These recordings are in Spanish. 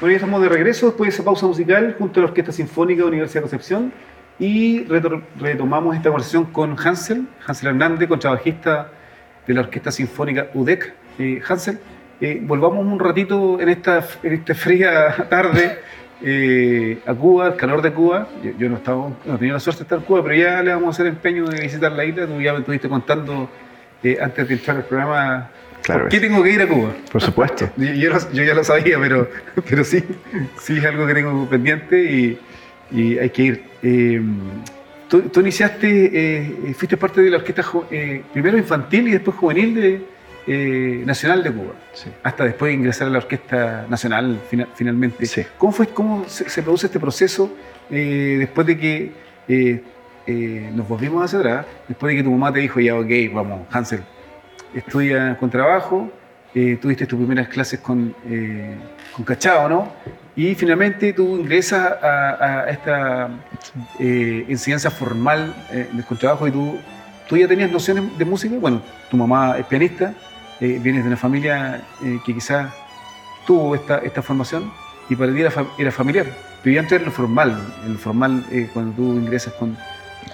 Bueno, ya estamos de regreso después de esa pausa musical junto a la Orquesta Sinfónica de Universidad de Concepción y retomamos esta conversación con Hansel, Hansel Hernández, contrabajista de la Orquesta Sinfónica UDEC. Eh, Hansel, eh, volvamos un ratito en esta, fría tarde eh, a Cuba, el calor de Cuba. Yo, no, estaba, no tenía la suerte de estar en Cuba, pero ya le vamos a hacer empeño de visitar la isla. Tú ya me estuviste contando antes de entrar al programa ¿Por qué tengo que ir a Cuba? Por supuesto. yo, ya lo sabía, pero, pero sí, sí es algo que tengo pendiente y, hay que ir. Eh, tú, iniciaste, eh, fuiste parte de la orquesta eh, primero infantil y después juvenil de Nacional de Cuba, hasta después de ingresar a la Orquesta Nacional finalmente. ¿Cómo, fue, cómo se, produce este proceso después de que nos volvimos hacia atrás, después de que tu mamá te dijo, ya, ok, vamos, Hansel, estudia con trabajo, eh, tuviste tus primeras clases con, eh, con Cachao, ¿no? Y finalmente tú ingresas a, esta eh, enseñanza formal del contrabajo y tú, tú ya tenías nociones de música. Bueno, tu mamá es pianista, vienes de una familia que quizás tuvo esta, esta formación y para ti era, era familiar. Pero ya antes en lo formal, en lo formal cuando tú ingresas con,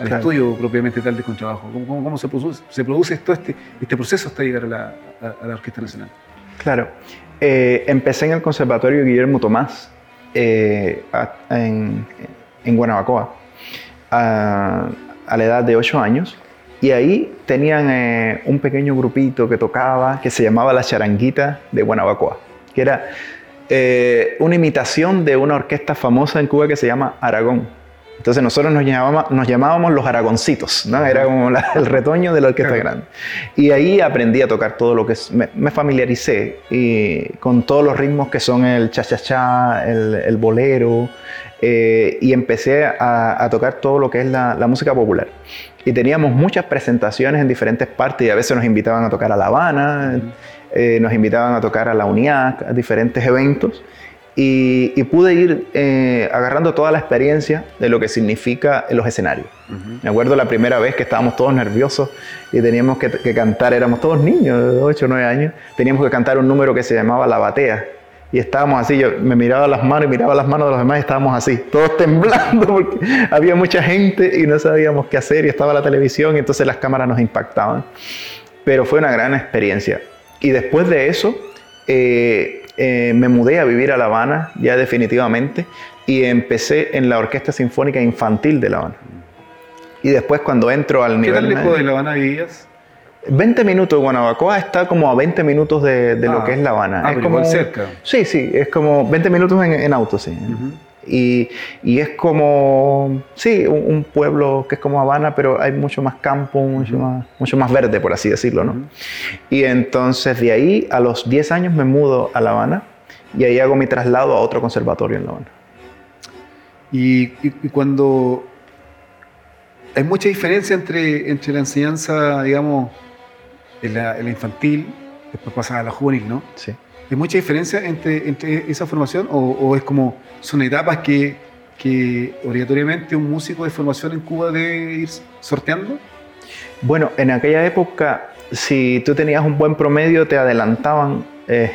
al estudio propiamente tal de contrabajo? ¿Cómo, cómo, se, produce, se produce todo este, este proceso hasta llegar a la, a, la Orquesta Nacional? Claro. Eh, empecé en el Conservatorio Guillermo Tomás eh, en, en, Guanabacoa a, a, la edad de 8 años y ahí tenían eh, un pequeño grupito que tocaba que se llamaba La Charanguita de Guanabacoa, que era una imitación de una orquesta famosa en Cuba que se llama Aragón entonces nosotros nos llamábamos, nos llamábamos los aragoncitos, ¿no? Era como el retoño de la orquesta grande. Y ahí aprendí a tocar todo lo que es, me, familiaricé y, con todos los ritmos que son el cha-cha-cha, el, el, bolero, eh, y empecé a, tocar todo lo que es la, música popular. Y teníamos muchas presentaciones en diferentes partes y a veces nos invitaban a tocar a La Habana, eh, nos invitaban a tocar a la UNIAC, a diferentes eventos y, pude ir eh, agarrando toda la experiencia de lo que significa los escenarios. Me acuerdo la primera vez que estábamos todos nerviosos y teníamos que, cantar, éramos todos niños de 8 o 9 años, teníamos que cantar un número que se llamaba La Batea. Y estábamos así, yo me miraba las manos y miraba las manos de los demás y estábamos así, todos temblando porque había mucha gente y no sabíamos qué hacer y estaba la televisión y entonces las cámaras nos impactaban. Pero fue una gran experiencia. Y después de eso, eh, eh, me mudé a vivir a La Habana ya definitivamente y empecé en la Orquesta Sinfónica Infantil de La Habana. Y después cuando entro al nivel... ¿Qué tan lejos de La Habana vivías? 20 minutos, Guanabacoa está como a 20 minutos de, lo ah. que es La Habana. Ah, es como cerca. Sí, sí, es como 20 minutos en, auto, sí. Y, es como, sí, un, pueblo que es como Habana, pero hay mucho más campo, mucho, más, mucho más verde, por así decirlo, ¿no? Y entonces de ahí a los 10 años me mudo a La Habana y ahí hago mi traslado a otro conservatorio en La Habana. Y, cuando hay mucha diferencia entre, entre la enseñanza, digamos, en la, infantil, después pasa a la juvenil, ¿no? Sí. ¿Hay mucha diferencia entre, entre esa formación o, es como son etapas que, que, obligatoriamente un músico de formación en Cuba debe ir sorteando? Bueno, en aquella época, si tú tenías un buen promedio, te adelantaban. Eh,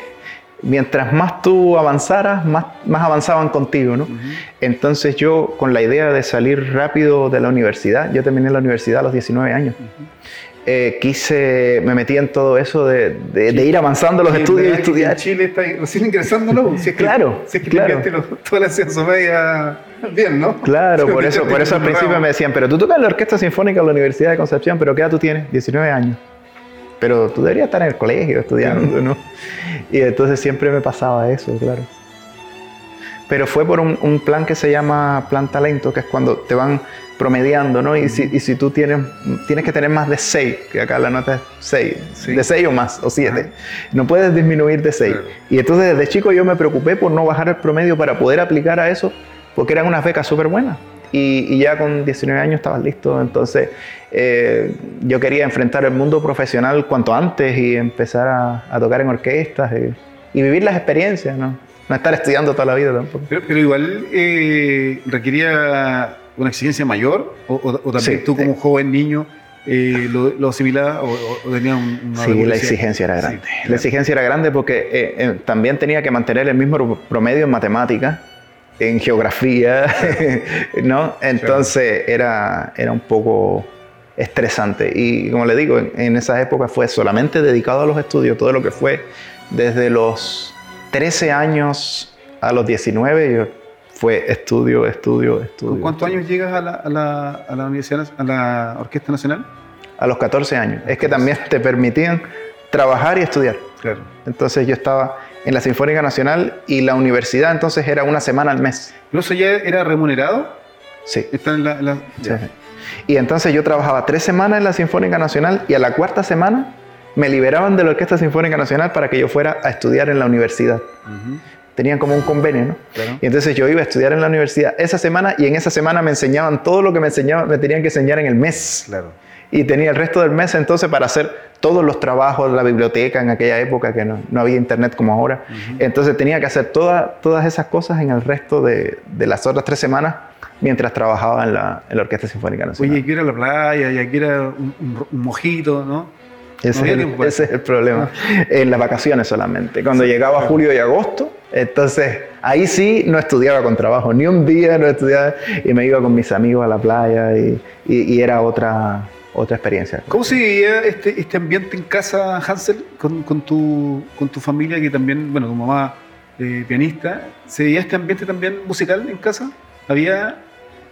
mientras más tú avanzaras, más, más avanzaban contigo, ¿no? Entonces yo, con la idea de salir rápido de la universidad, yo terminé la universidad a los 19 años. Eh, quise, me metí en todo eso de, de, ir avanzando los estudios y estudiar. En Chile está recién ingresando, ¿no? Si es que, claro, si es que claro. toda la ascenso media bien, ¿no? Claro, por eso, por eso al principio me decían, pero tú tocas la Orquesta Sinfónica en la Universidad de Concepción, pero ¿qué edad tú tienes? 19 años. Pero tú deberías estar en el colegio estudiando, ¿no? Y entonces siempre me pasaba eso, claro. Pero fue por un, un plan que se llama Plan Talento, que es cuando te van promediando, ¿no? Y si, y si tú tienes, tienes que tener más de 6, que acá la nota es 6, de 6 o más, o 7, no puedes disminuir de 6. Y entonces desde chico yo me preocupé por no bajar el promedio para poder aplicar a eso, porque eran unas becas súper buenas. Y, y, ya con 19 años estabas listo, entonces eh, yo quería enfrentar el mundo profesional cuanto antes y empezar a, a tocar en orquestas y, y, vivir las experiencias, ¿no? No estar estudiando toda la vida tampoco. Pero, pero igual eh, requería una exigencia mayor? ¿O, también tú como joven niño eh, lo, lo asimilaba o, o tenía un, una Sí, la exigencia era Sí, grande. claro. La exigencia era grande porque eh, eh, también tenía que mantener el mismo pro- promedio en matemáticas, en geografía, ¿no? Entonces era, era un poco estresante. Y como le digo, en, en esa época fue solamente dedicado a los estudios, todo lo que fue desde los 13 años a los 19, yo, fue estudio, estudio, estudio. ¿Con cuántos años llegas a la, a la, a la Universidad, a la Orquesta Nacional? A los 14 años. Es que también te permitían trabajar y estudiar. Claro. Entonces yo estaba en la Sinfónica Nacional y la universidad entonces era una semana al mes. ¿Pero eso ya era remunerado? Sí. Está en la, la- sí. Y entonces yo trabajaba tres semanas en la Sinfónica Nacional y a la cuarta semana me liberaban de la Orquesta Sinfónica Nacional para que yo fuera a estudiar en la universidad. Tenían como un convenio, ¿no? Claro. Y entonces yo iba a estudiar en la universidad esa semana y en esa semana me enseñaban todo lo que me enseñaban, me tenían que enseñar en el mes. Claro. Y tenía el resto del mes entonces para hacer todos los trabajos de la biblioteca en aquella época que no, no había internet como ahora. Entonces tenía que hacer toda- todas esas cosas en el resto de, de las otras tres semanas mientras trabajaba en la, en la Orquesta Sinfónica Nacional. Oye, aquí era la playa, y aquí era un, un- un mojito, ¿no? Ese, no es el, tiempo. ese es el problema. En las vacaciones solamente. Cuando llegaba julio y agosto, entonces ahí sí no estudiaba con trabajo. Ni un día no estudiaba y me iba con mis amigos a la playa y, y- y era otra, otra experiencia. ¿Cómo se vivía este, este ambiente en casa, Hansel, con, con tu, con tu familia, que también, bueno, tu mamá eh, pianista? ¿Se veía este ambiente también musical en casa? ¿Había,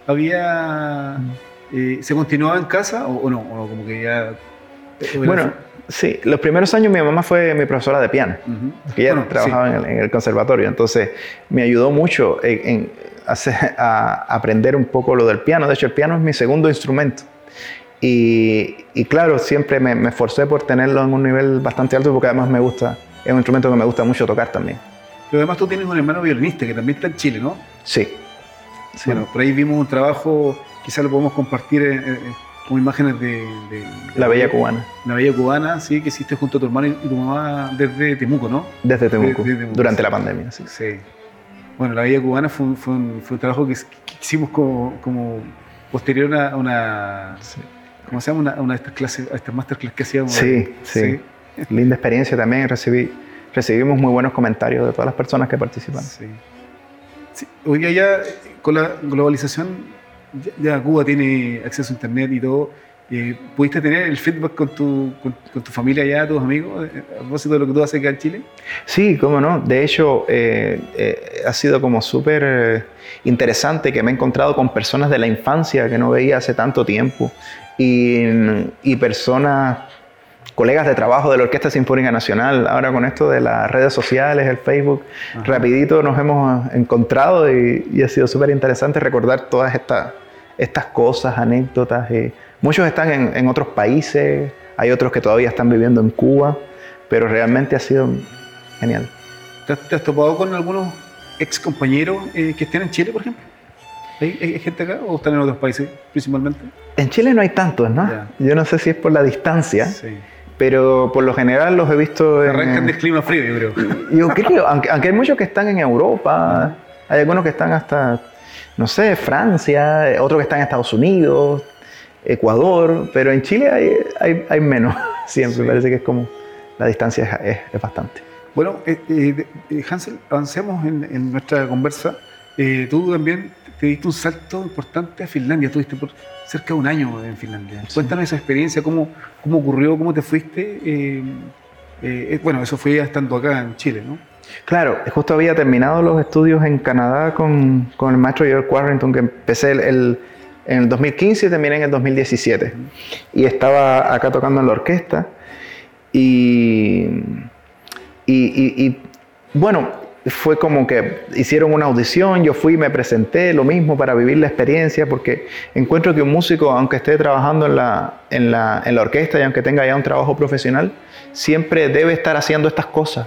había, eh, se continuaba en casa o, o no? ¿O como que ya... Bueno, sí, los primeros años mi mamá fue mi profesora de piano, Ujú. que ella Bueno, trabajaba en, el, en el conservatorio, entonces me ayudó mucho en, en hacer- a aprender un poco lo del piano. De hecho, el piano es mi segundo instrumento. Y, y claro, siempre me, me esforcé por tenerlo en un nivel bastante alto porque además me gusta, es un instrumento que me gusta mucho tocar también. Pero además tú tienes un hermano violinista que también está en Chile, ¿no? Sí. Sí. Bueno, por ahí vimos un trabajo, quizás lo podemos compartir eh, eh, como imágenes de, de- La Bella Cubana, La Bella Cubana, sí, que hiciste junto a tu hermano y tu mamá desde Temuco, ¿no? desde Temuco, De- de Temuco, durante sí. la pandemia. Sí. Sí. Bueno, La Bella Cubana fue un, fue un, fue un trabajo que, que hicimos como, como posterior a una, Sí. ¿cómo se llama? Una, una de estas clases, a estas masterclass que hacíamos. Sí, sí. Linda experiencia también. Recibí, recibimos muy buenos comentarios de todas las personas que participan. Sí. Sí. Hoy día ya con la globalización, ya, Cuba tiene acceso a internet y todo. eh, ¿Pudiste tener el feedback con tu, con, tu familia allá, tus amigos, eh, a propósito de lo que tú haces acá en Chile? Sí, cómo no. De hecho, eh, eh, ha sido como súper interesante que me he encontrado con personas de la infancia que no veía hace tanto tiempo y personas, colegas de trabajo de la Orquesta Sinfónica Nacional. Ahora con esto de las redes sociales, el Facebook, Ajá. rapidito nos hemos encontrado y, y ha sido súper interesante recordar todas estas, estas cosas, anécdotas. eh. Muchos están en, en otros países, hay otros que todavía están viviendo en Cuba, pero realmente ha sido genial. ¿Te has, te has topado con algunos ex compañeros eh, que estén en Chile, por ejemplo? ¿Hay, gente acá o están en otros países principalmente? En Chile no hay tantos, ¿no? Yo no sé si es por la distancia, Sí. Pero por lo general los he visto en... Arrancan del clima frío, yo creo. Yo creo, aunque, aunque hay muchos que están en Europa, hay algunos que están hasta, no sé, Francia, eh, otros que están en Estados Unidos, Ecuador, pero en Chile hay, hay, hay menos. Siempre Sí. parece que es como, la distancia es, es- es bastante. Bueno, eh, eh, eh, Hansel, avancemos en, en nuestra conversa. Eh, tú también te diste un salto importante a Finlandia. Estuviste por cerca de un año en Finlandia. Cuéntanos esa experiencia, cómo, cómo ocurrió, cómo te fuiste. Eh, eh, eh, bueno, eso fue ya estando acá en Chile, ¿no? Claro, justo había terminado los estudios en Canadá con, con el maestro George Warrington, que empecé el, el- en el 2015 y terminé en el 2017. Y estaba acá tocando en la orquesta. Y, y, y- y, bueno, fue como que hicieron una audición, yo fui, me presenté, lo mismo para vivir la experiencia, porque encuentro que un músico, aunque esté trabajando en la, en la, en la orquesta y aunque tenga ya un trabajo profesional, siempre debe estar haciendo estas cosas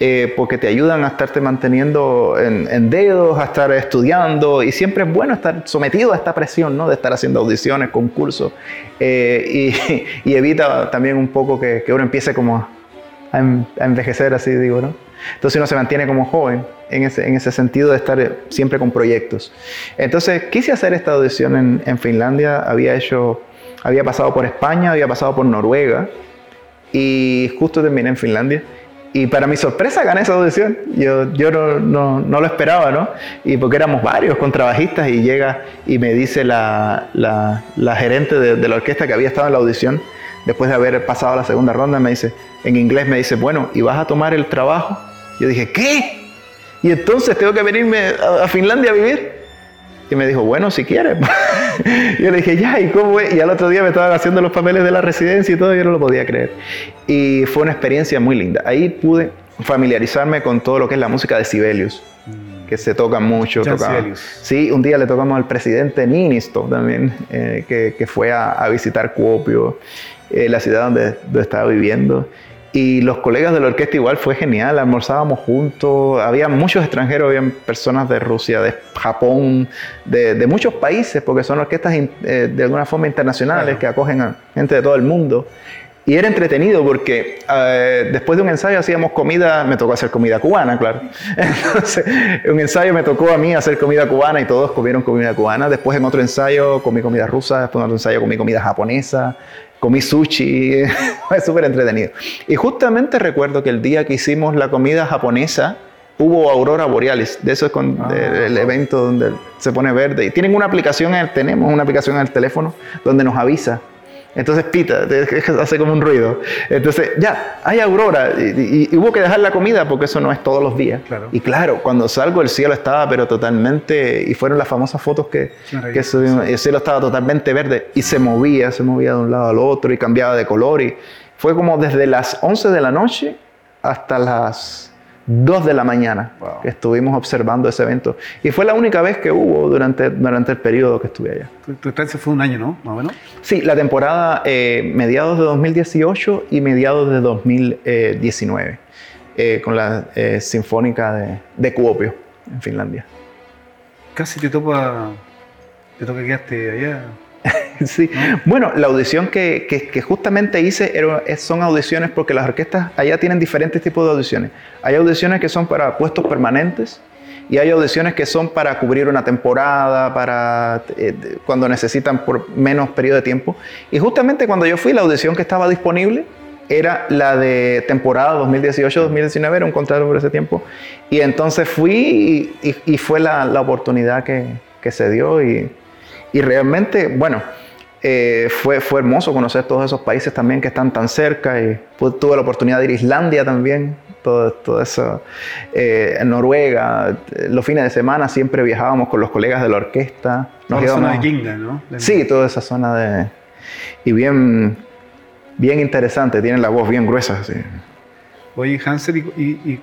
eh, porque te ayudan a estarte manteniendo en, dedos, a estar estudiando y siempre es bueno estar sometido a esta presión, ¿no? De estar haciendo audiciones, concursos eh, y, evita también un poco que, que uno empiece como a, a envejecer, así digo, ¿no? Entonces uno se mantiene como joven en ese, en ese sentido de estar eh, siempre con proyectos. Entonces quise hacer esta audición en, en Finlandia, había hecho había pasado por España, había pasado por Noruega y justo terminé en Finlandia. Y para mi sorpresa gané esa audición. Yo, yo no, no, no, lo esperaba, ¿no? Y porque éramos varios contrabajistas y llega y me dice la, la, la gerente de, de, la orquesta que había estado en la audición, después de haber pasado la segunda ronda, me dice, en inglés me dice, bueno, ¿y vas a tomar el trabajo? Yo dije, ¿qué? Y entonces tengo que venirme a, a Finlandia a vivir. Y me dijo, bueno, si quieres. yo le dije, ya, ¿y cómo es? Y al otro día me estaban haciendo los papeles de la residencia y todo, y yo no lo podía creer. Y fue una experiencia muy linda. Ahí pude familiarizarme con todo lo que es la música de Sibelius, mm. que se toca mucho. Toca, sí, un día le tocamos al presidente Ninisto también, eh, que, que, fue a, a visitar Kuopio, eh, la ciudad donde, donde estaba viviendo. Y los colegas de la orquesta igual fue genial, almorzábamos juntos, había muchos extranjeros, había personas de Rusia, de Japón, de, de muchos países, porque son orquestas eh, de alguna forma internacionales claro. que acogen a gente de todo el mundo. Y era entretenido porque eh, después de un ensayo hacíamos comida, me tocó hacer comida cubana, claro. Entonces, un ensayo me tocó a mí hacer comida cubana y todos comieron comida cubana. Después en otro ensayo comí comida rusa, después en otro ensayo comí comida japonesa comí sushi, fue súper entretenido. Y justamente recuerdo que el día que hicimos la comida japonesa, hubo aurora borealis, de eso es con ah, el evento donde se pone verde. Y tienen una aplicación, tenemos una aplicación en el teléfono donde nos avisa entonces pita, hace como un ruido. Entonces, ya, hay aurora. Y, y, hubo que dejar la comida porque eso no es todos los días. Claro. Y claro, cuando salgo el cielo estaba pero totalmente, y fueron las famosas fotos que, que subimos, el cielo estaba totalmente verde y se movía, se movía de un lado al otro y cambiaba de color. Y fue como desde las 11 de la noche hasta las 2 de la mañana wow. que estuvimos observando ese evento. Y fue la única vez que hubo durante, durante el periodo que estuve allá. Tu, tu estancia fue un año, ¿no? Más o menos. Sí, la temporada eh, mediados de 2018 y mediados de 2019, eh, con la eh, Sinfónica de, de Kuopio, en Finlandia. Casi te topa, te toca quedarte allá. sí. Bueno, la audición que, que, que justamente hice era, son audiciones porque las orquestas allá tienen diferentes tipos de audiciones. Hay audiciones que son para puestos permanentes y hay audiciones que son para cubrir una temporada, para eh, cuando necesitan por menos periodo de tiempo. Y justamente cuando yo fui, la audición que estaba disponible era la de temporada 2018-2019, era un contrato por ese tiempo. Y entonces fui y, y, y fue la, la oportunidad que, que se dio y y realmente, bueno, eh, fue, fue hermoso conocer todos esos países también que están tan cerca y tuve la oportunidad de ir a Islandia también, todo, todo eso, eh, Noruega, los fines de semana siempre viajábamos con los colegas de la orquesta. Nos la zona de Kinga, ¿no? De sí, toda esa zona de... Y bien, bien interesante, tienen la voz bien gruesa. Así. Oye, Hansel, y, y, y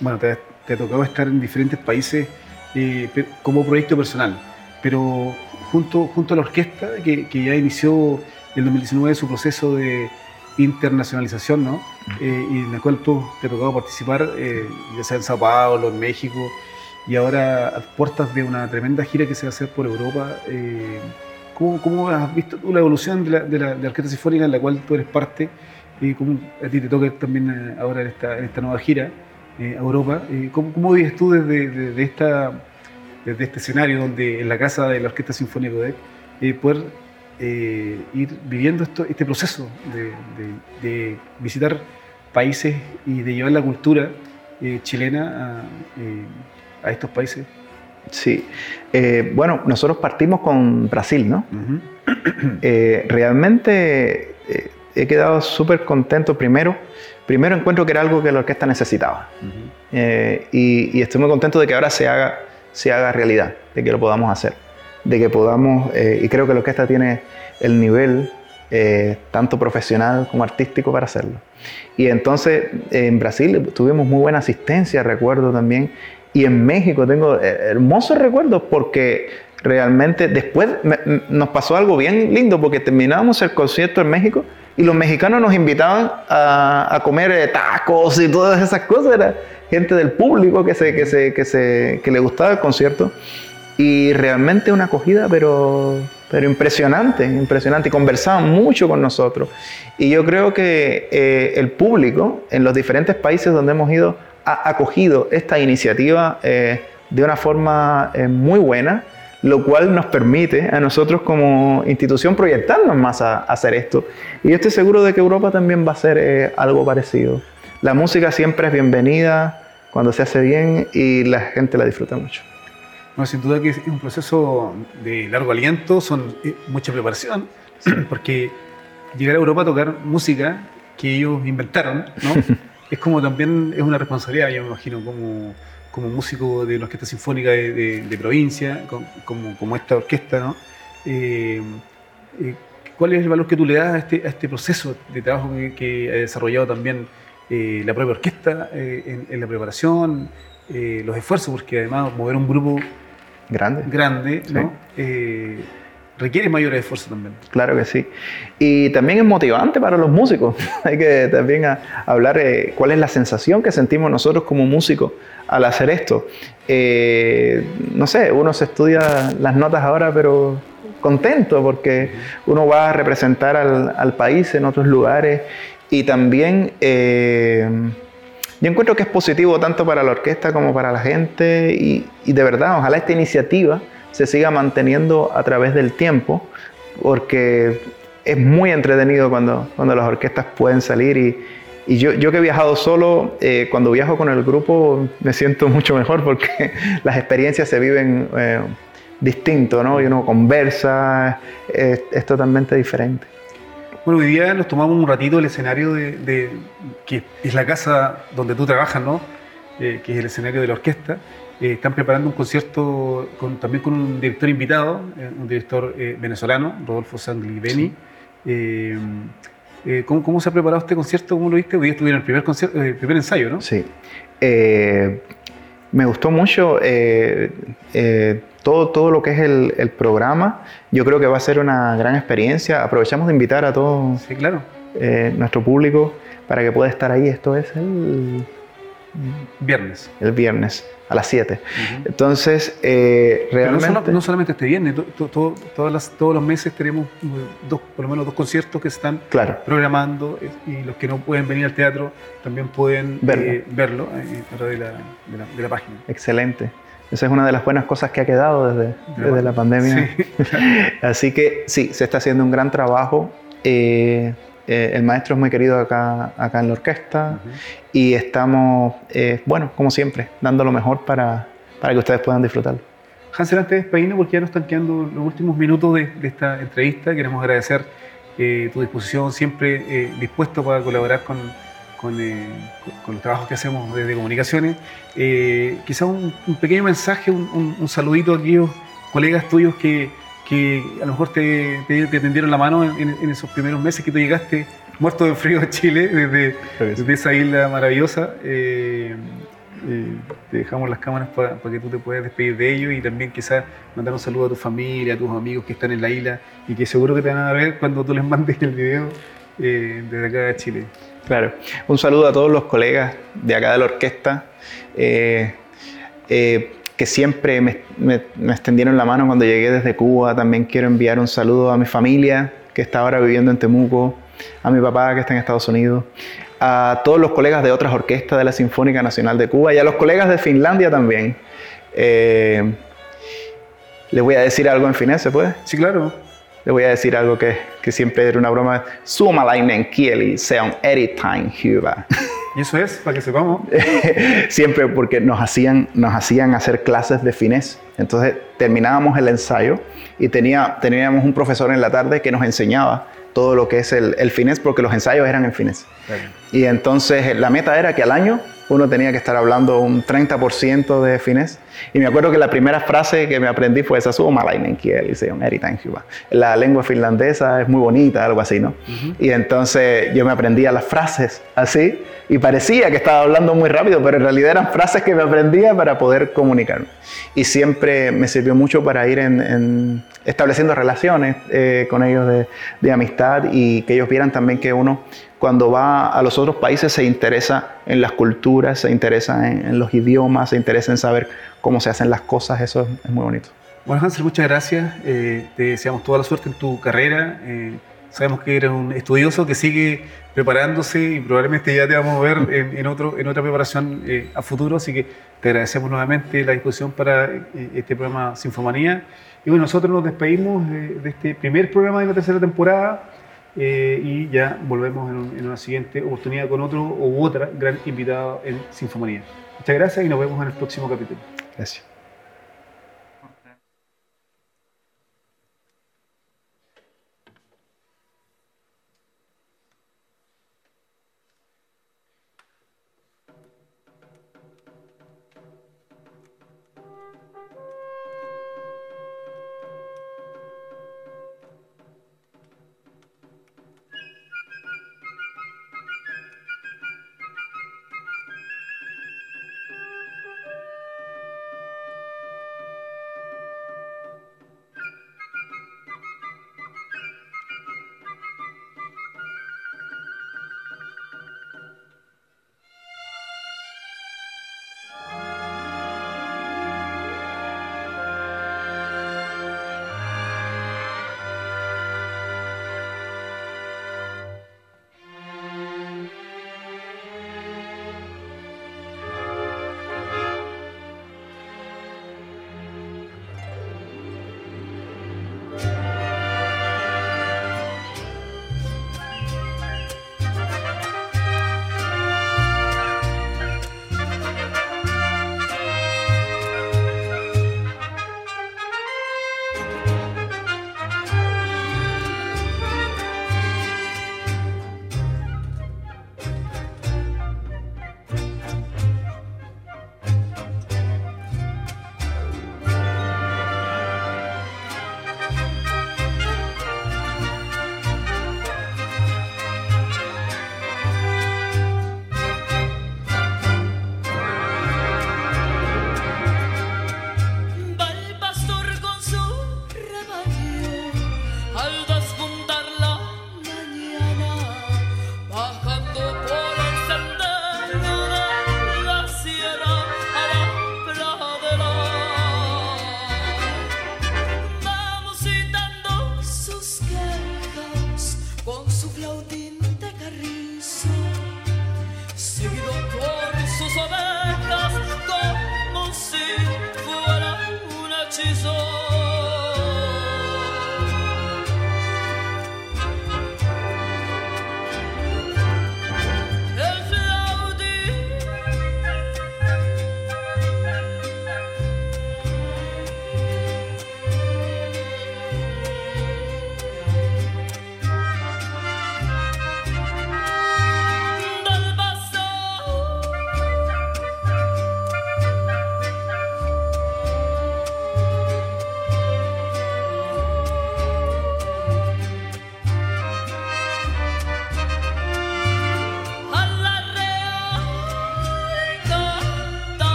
bueno, te, te, ha tocado estar en diferentes países eh, como proyecto personal pero junto, junto a la orquesta, que, que ya inició en 2019 su proceso de internacionalización, ¿no? Eh, y en la cual tú te ha tocado participar, eh, ya sea en Sao Paulo, en México, y ahora a puertas de una tremenda gira que se va a hacer por Europa. Eh, ¿cómo, ¿cómo, has visto tú la evolución de la, de, la, de la, Orquesta Sinfónica en la cual tú eres parte? y cómo a ti te toca también ahora en esta, en esta nueva gira a Europa. ¿cómo, ¿Cómo vives tú desde de, de esta desde este escenario donde en la casa de la Orquesta Sinfónica de eh, poder eh, ir viviendo esto, este proceso de, de, de, visitar países y de llevar la cultura eh, chilena a, eh, a, estos países. Sí, eh, bueno, nosotros partimos con Brasil, ¿no? Uh -huh. realmente he quedado súper contento primero. Primero encuentro que era algo que la orquesta necesitaba. Uh -huh. y, y estoy muy contento de que ahora se haga se haga realidad, de que lo podamos hacer, de que podamos, eh, y creo que la orquesta tiene el nivel eh, tanto profesional como artístico para hacerlo. Y entonces en Brasil tuvimos muy buena asistencia, recuerdo también, y en México tengo eh, hermosos recuerdos porque realmente después nos pasó algo bien lindo porque terminábamos el concierto en México y los mexicanos nos invitaban a, a comer tacos y todas esas cosas. Era, gente del público que, se, que, se, que, se, que le gustaba el concierto. Y realmente una acogida, pero, pero impresionante, impresionante. Y conversaban mucho con nosotros. Y yo creo que eh, el público en los diferentes países donde hemos ido ha acogido esta iniciativa eh, de una forma eh, muy buena. Lo cual nos permite a nosotros como institución proyectarnos más a, hacer esto. Y yo estoy seguro de que Europa también va a hacer eh, algo parecido. La música siempre es bienvenida cuando se hace bien y la gente la disfruta mucho. Bueno, sin duda que es un proceso de largo aliento, son eh, mucha preparación, porque llegar a Europa a tocar música que ellos inventaron, ¿no? es como también es una responsabilidad, yo me imagino, como, como músico de la orquesta sinfónica de, provincia, como, como, esta orquesta, ¿no? Eh, eh, ¿Cuál es el valor que tú le das a este, a este proceso de trabajo que, ha desarrollado también la propia orquesta en, en, la preparación, los esfuerzos? Porque además mover un grupo grande, grande ¿no? Eh, requiere mayor esfuerzo también. Claro que sí. Y también es motivante para los músicos. Hay que también hablar eh, cuál es la sensación que sentimos nosotros como músicos al hacer esto. Eh, no sé, uno se estudia las notas ahora, pero contento porque uno va a representar al, país en otros lugares y también yo encuentro que es positivo tanto para la orquesta como para la gente y, de verdad, ojalá esta iniciativa se siga manteniendo a través del tiempo porque es muy entretenido cuando, cuando las orquestas pueden salir y, y yo, yo, que he viajado solo, eh, cuando viajo con el grupo me siento mucho mejor porque las experiencias se viven eh, distinto, ¿no? Y uno conversa, es totalmente diferente. Bueno, hoy día nos tomamos un ratito el escenario de, que es la casa donde tú trabajas, ¿no? Eh, que es el escenario de la orquesta. Eh, están preparando un concierto con, también con un director invitado, eh, un director venezolano, Rodolfo Sanglibeni. ¿cómo, ¿cómo, se ha preparado este concierto? ¿Cómo lo viste? Hoy estuvieron el primer, concierto, el primer ensayo, ¿no? Sí. me gustó mucho todo, todo lo que es el, programa, yo creo que va a ser una gran experiencia. Aprovechamos de invitar a todo claro. Eh, nuestro público para que pueda estar ahí. Esto es el viernes. El viernes a las 7. Entonces, eh, realmente... no, solamente este viernes, todas las, todos los meses tenemos dos, por lo menos dos conciertos que se están programando eh, y los que no pueden venir al teatro también pueden verlo, a través de la, de la página. Excelente. Esa es una de las buenas cosas que ha quedado desde, desde la pandemia. Así que sí, se está haciendo un gran trabajo. Eh, eh, el maestro es muy querido acá, acá en la orquesta y estamos, eh, bueno, como siempre, dando lo mejor para, para que ustedes puedan disfrutarlo. Hansel, antes de despedirnos, porque ya nos están quedando los últimos minutos de, de esta entrevista, queremos agradecer tu disposición, siempre dispuesto para colaborar con, eh, con, los trabajos que hacemos desde comunicaciones. Eh, quizás un, pequeño mensaje, un, saludito a aquellos colegas tuyos que, a lo mejor te, te, tendieron la mano en, esos primeros meses que tú llegaste muerto de frío a Chile, desde, esa isla maravillosa. Eh, te dejamos las cámaras para, que tú te puedas despedir de ellos y también quizás mandar un saludo a tu familia, a tus amigos que están en la isla y que seguro que te van a ver cuando tú les mandes el video desde acá de Chile. Claro. Un saludo a todos los colegas de acá de la orquesta eh, eh, que siempre me, extendieron la mano cuando llegué desde Cuba. También quiero enviar un saludo a mi familia que está ahora viviendo en Temuco, a mi papá que está en Estados Unidos, a todos los colegas de otras orquestas de la Sinfónica Nacional de Cuba y a los colegas de Finlandia también. Eh, les voy a decir algo en finés, ¿se puede? Sí, claro le voy a decir algo que, que siempre era una broma. Suomalainen kieli, se on erittäin hyvä. Y eso es, para que sepamos. siempre porque nos hacían, nos hacían hacer clases de finés. Entonces terminábamos el ensayo y tenía, teníamos un profesor en la tarde que nos enseñaba todo lo que es el, el finés, porque los ensayos eran en finés. Y entonces la meta era que al año uno tenía que estar hablando un 30% de finés. Y me acuerdo que la primera frase que me aprendí fue esa, La lengua finlandesa es muy bonita, algo así, ¿no? Y entonces yo me aprendía las frases así y parecía que estaba hablando muy rápido, pero en realidad eran frases que me aprendía para poder comunicarme. Y siempre me sirvió mucho para ir en, estableciendo relaciones eh, con ellos de, de amistad y que ellos vieran también que uno cuando va a los otros países se interesa en las culturas, se interesa en, en los idiomas, se interesa en saber cómo se hacen las cosas, eso es, es muy bonito. Bueno, Hansel, muchas gracias. Eh, te deseamos toda la suerte en tu carrera. Eh, sabemos que eres un estudioso que sigue preparándose y probablemente ya te vamos a ver en, en otro, en otra preparación eh, a futuro. Así que te agradecemos nuevamente la discusión para eh, este programa Sinfomanía. Y bueno, nosotros nos despedimos eh, de este primer programa de la tercera temporada. Eh, y ya volvemos en, en, una siguiente oportunidad con otro u otra gran invitada en Sinfomanía. Muchas gracias y nos vemos en el próximo capítulo. Gracias. Bye.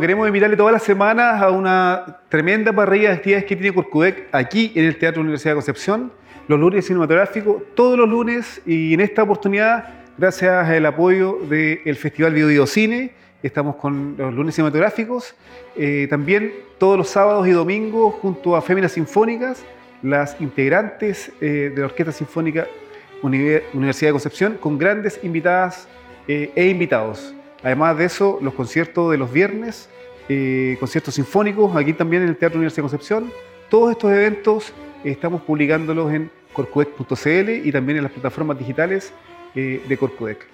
Queremos invitarle todas las semanas a una tremenda parrilla de actividades que tiene Corcudec aquí en el Teatro Universidad de Concepción, los lunes cinematográficos, todos los lunes y en esta oportunidad, gracias al apoyo del Festival Bio Bio Cine, estamos con los lunes cinematográficos, eh, también todos los sábados y domingos junto a Féminas Sinfónicas, las integrantes eh, de la Orquesta Sinfónica Univer- Universidad de Concepción, con grandes invitadas eh, e invitados. Además de eso, los conciertos de los viernes, eh, conciertos sinfónicos, aquí también en el Teatro Universidad de Concepción. Todos estos eventos estamos publicándolos en corcudec.cl y también en las plataformas digitales eh, de Corcudec.